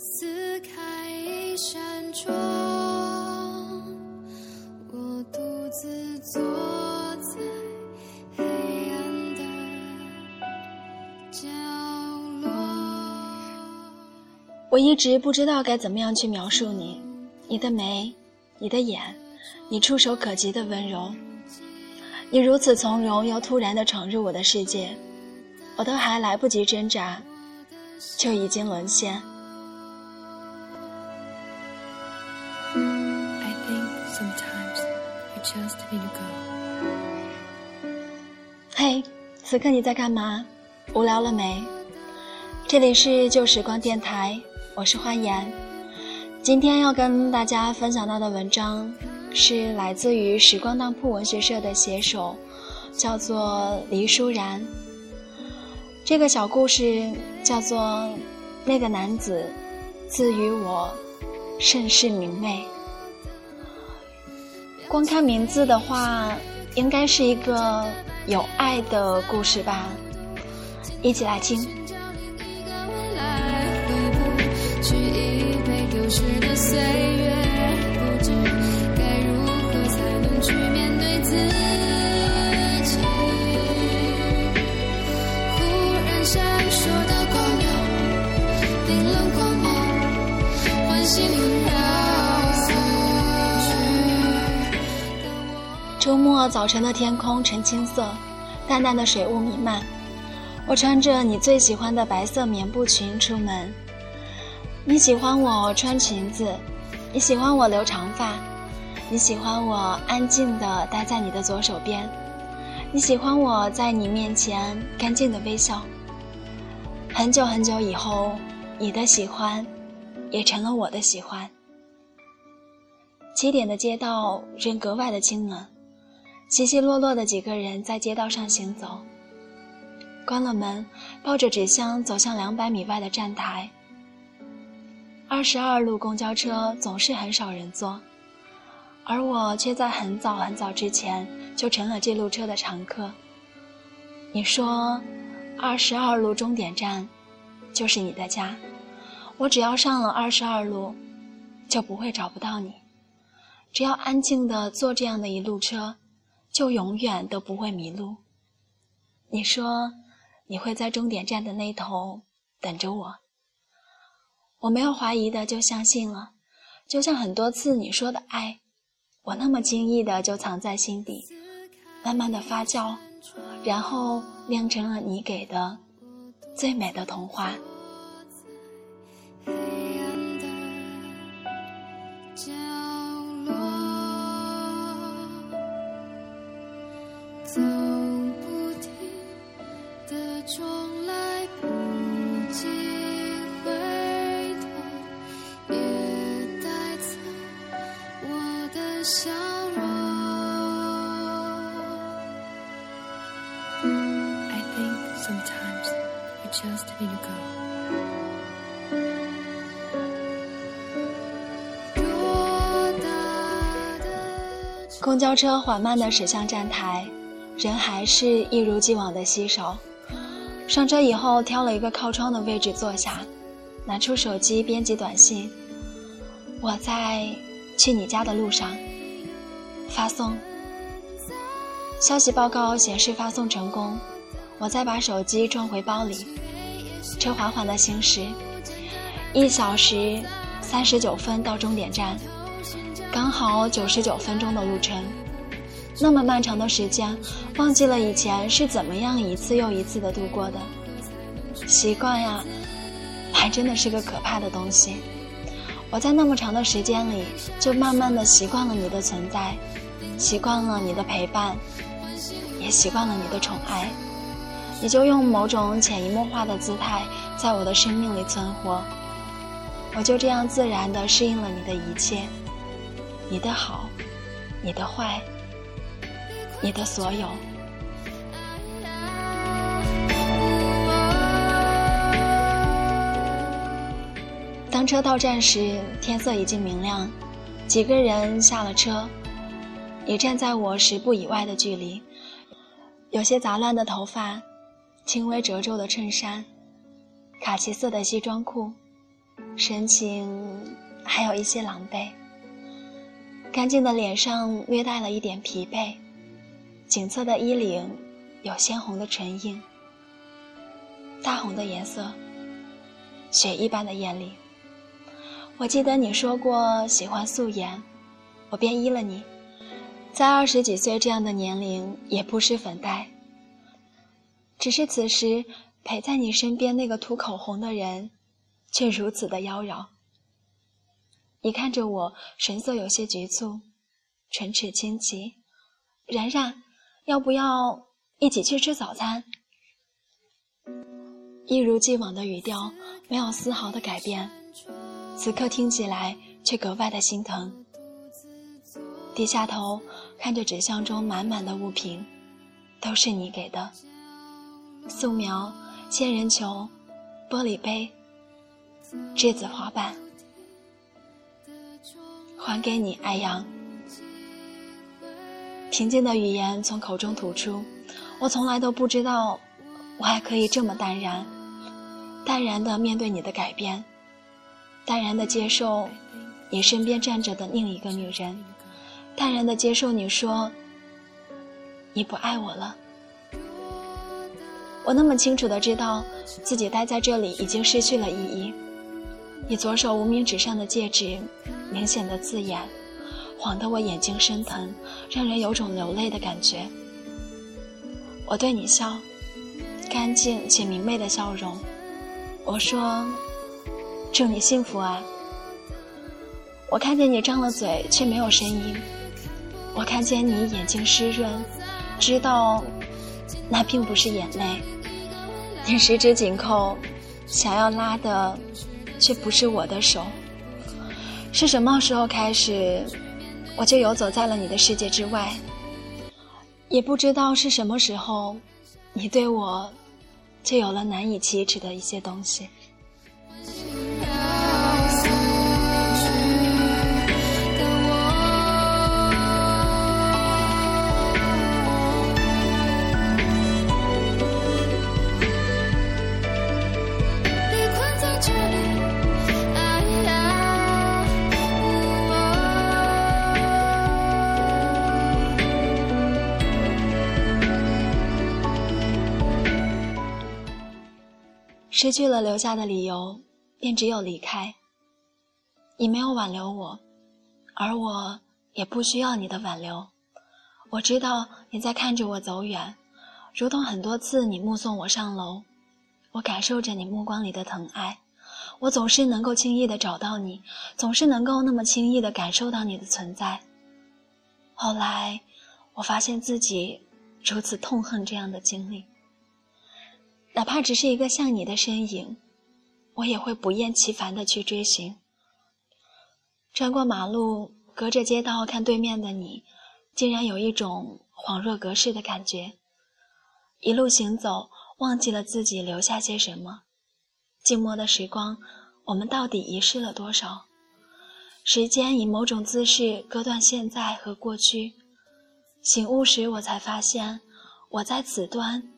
撕开一扇窗，我独自坐在黑暗的角落。我一直不知道该怎么样去描述你，你的眉，你的眼，你触手可及的温柔，你如此从容又突然地闯入我的世界，我都还来不及挣扎，就已经沦陷。Just need to go. 嘿，此刻你在干嘛？无聊了没？这里是旧时光电台，我是花颜。今天要跟大家分享到的文章是来自于时光当铺文学社的写手，叫做黎舒然。这个小故事叫做《那个男子自与我甚是明媚》。光看名字的话，应该是一个有爱的故事吧。一起来听。去一杯丢失的岁早晨的天空呈青色，淡淡的水雾弥漫。我穿着你最喜欢的白色棉布裙出门。你喜欢我穿裙子，你喜欢我留长发，你喜欢我安静地待在你的左手边，你喜欢我在你面前干净的微笑。很久很久以后，你的喜欢也成了我的喜欢。七点的街道人格外的清冷。稀稀落落的几个人在街道上行走。关了门，抱着纸箱走向两百米外的站台。二十二路公交车总是很少人坐，而我却在很早很早之前就成了这路车的常客。你说，二十二路终点站就是你的家，我只要上了二十二路，就不会找不到你。只要安静地坐这样的一路车。就永远都不会迷路。你说你会在终点站的那头等着我，我没有怀疑的就相信了，就像很多次你说的爱，我那么轻易的就藏在心底，慢慢的发酵，然后酿成了你给的最美的童话。黑暗的走不停的钟，来不及回头，也带走我的笑容。I think sometimes you just need to go. 偌大的公交车缓慢地驶向站台。人还是一如既往的稀少。上车以后，挑了一个靠窗的位置坐下，拿出手机编辑短信。我在去你家的路上。发送。消息报告显示发送成功。我再把手机装回包里。车缓缓地行驶，一小时三十九分到终点站，刚好九十九分钟的路程。那么漫长的时间，忘记了以前是怎么样一次又一次的度过的。习惯呀，还真的是个可怕的东西。我在那么长的时间里，就慢慢的习惯了你的存在，习惯了你的陪伴，也习惯了你的宠爱。你就用某种潜移默化的姿态，在我的生命里存活。我就这样自然的适应了你的一切，你的好，你的坏。你的所有。当车到站时，天色已经明亮，几个人下了车。你站在我十步以外的距离，有些杂乱的头发，轻微褶皱的衬衫，卡其色的西装裤，神情还有一些狼狈。干净的脸上略带了一点疲惫，紧侧的衣领有鲜红的唇印，大红的颜色，雪一般的艳丽。我记得你说过喜欢素颜，我便依了你。在二十几岁这样的年龄，也不施粉黛。只是此时陪在你身边那个涂口红的人，却如此的妖娆。你看着我，神色有些局促，唇齿轻启。然然，要不要一起去吃早餐？一如既往的语调，没有丝毫的改变。此刻听起来却格外的心疼。低下头看着纸箱中满满的物品，都是你给的：素描、仙人球、玻璃杯、栀子花瓣。还给你，爱阳。平静的语言从口中吐出，我从来都不知道，我还可以这么淡然，淡然的面对你的改变，淡然的接受你身边站着的另一个女人，淡然的接受你说你不爱我了。我那么清楚的知道自己待在这里已经失去了意义。你左手无名指上的戒指。明显的字眼，晃得我眼睛生疼，让人有种流泪的感觉。我对你笑，干净且明媚的笑容。我说：“祝你幸福啊！”我看见你张了嘴，却没有声音。我看见你眼睛湿润，知道那并不是眼泪。你十指紧扣，想要拉的，却不是我的手。是什么时候开始，我就游走在了你的世界之外？也不知道是什么时候，你对我，就有了难以启齿的一些东西。失去了留下的理由，便只有离开。你没有挽留我，而我也不需要你的挽留。我知道你在看着我走远，如同很多次你目送我上楼。我感受着你目光里的疼爱，我总是能够轻易的找到你，总是能够那么轻易的感受到你的存在。后来，我发现自己如此痛恨这样的经历。哪怕只是一个像你的身影，我也会不厌其烦的去追寻。穿过马路，隔着街道看对面的你，竟然有一种恍若隔世的感觉。一路行走，忘记了自己留下些什么。静默的时光，我们到底遗失了多少？时间以某种姿势割断现在和过去。醒悟时，我才发现，我在此端。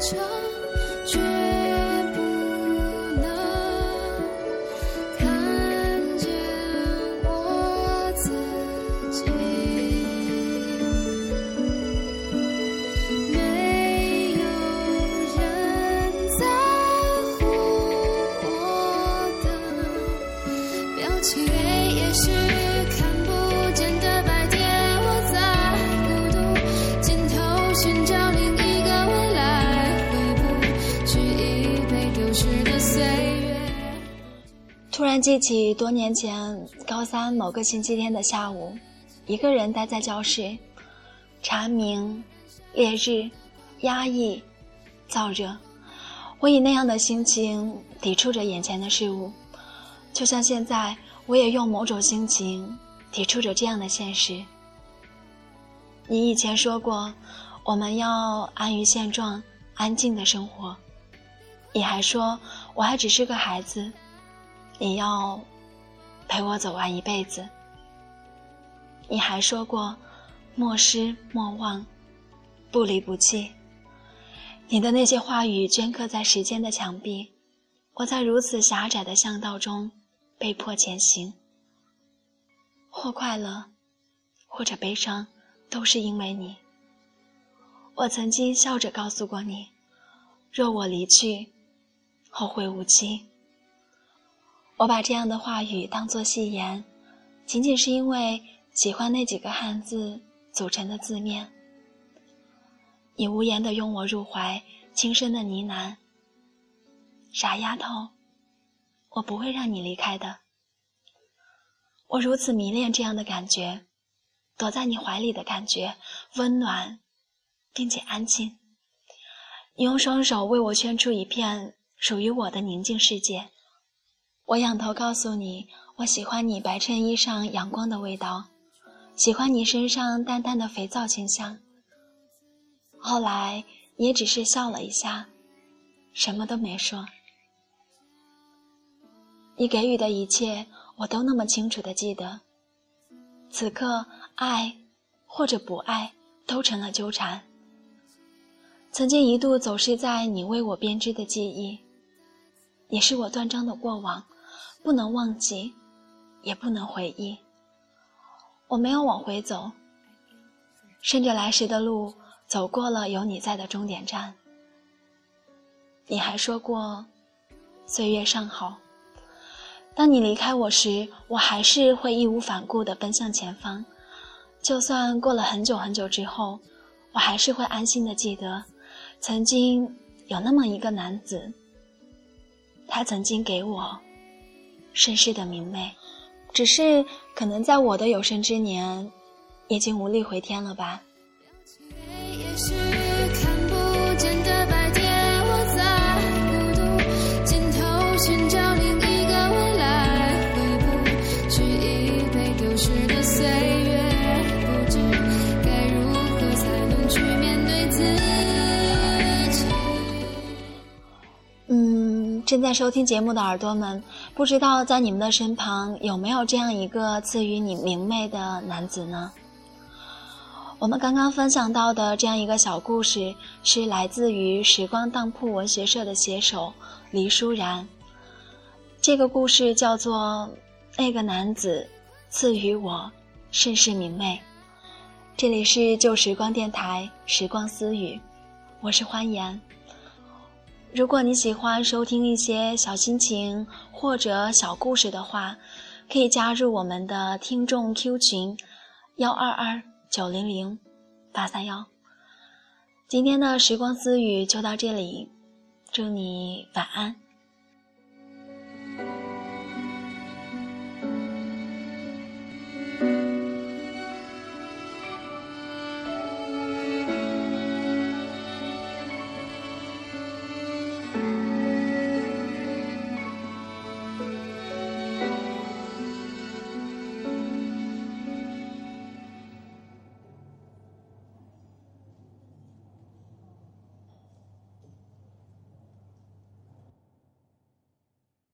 突记起多年前高三某个星期天的下午，一个人待在教室，蝉鸣、烈日、压抑、燥热，我以那样的心情抵触着眼前的事物，就像现在，我也用某种心情抵触着这样的现实。你以前说过，我们要安于现状，安静的生活。你还说，我还只是个孩子，你要陪我走完一辈子。你还说过，莫失莫忘，不离不弃。你的那些话语镌刻在时间的墙壁，我在如此狭窄的巷道中被迫前行，或快乐，或者悲伤，都是因为你。我曾经笑着告诉过你，若我离去。后会无期。我把这样的话语当作戏言，仅仅是因为喜欢那几个汉字组成的字面。你无言的拥我入怀，轻声的呢喃：“傻丫头，我不会让你离开的。”我如此迷恋这样的感觉，躲在你怀里的感觉，温暖，并且安静。你用双手为我圈出一片。属于我的宁静世界。我仰头告诉你，我喜欢你白衬衣上阳光的味道，喜欢你身上淡淡的肥皂清香。后来，也只是笑了一下，什么都没说。你给予的一切，我都那么清楚的记得。此刻，爱或者不爱，都成了纠缠。曾经一度走失在你为我编织的记忆。也是我断章的过往，不能忘记，也不能回忆。我没有往回走，顺着来时的路走过了有你在的终点站。你还说过，岁月尚好。当你离开我时，我还是会义无反顾地奔向前方。就算过了很久很久之后，我还是会安心的记得，曾经有那么一个男子。他曾经给我盛世的明媚，只是可能在我的有生之年，已经无力回天了吧。正在收听节目的耳朵们，不知道在你们的身旁有没有这样一个赐予你明媚的男子呢？我们刚刚分享到的这样一个小故事，是来自于时光当铺文学社的写手黎舒然。这个故事叫做《那个男子赐予我甚是明媚》。这里是旧时光电台时光私语，我是欢颜。如果你喜欢收听一些小心情或者小故事的话，可以加入我们的听众 Q 群：幺二二九零零八三幺。今天的时光私语就到这里，祝你晚安。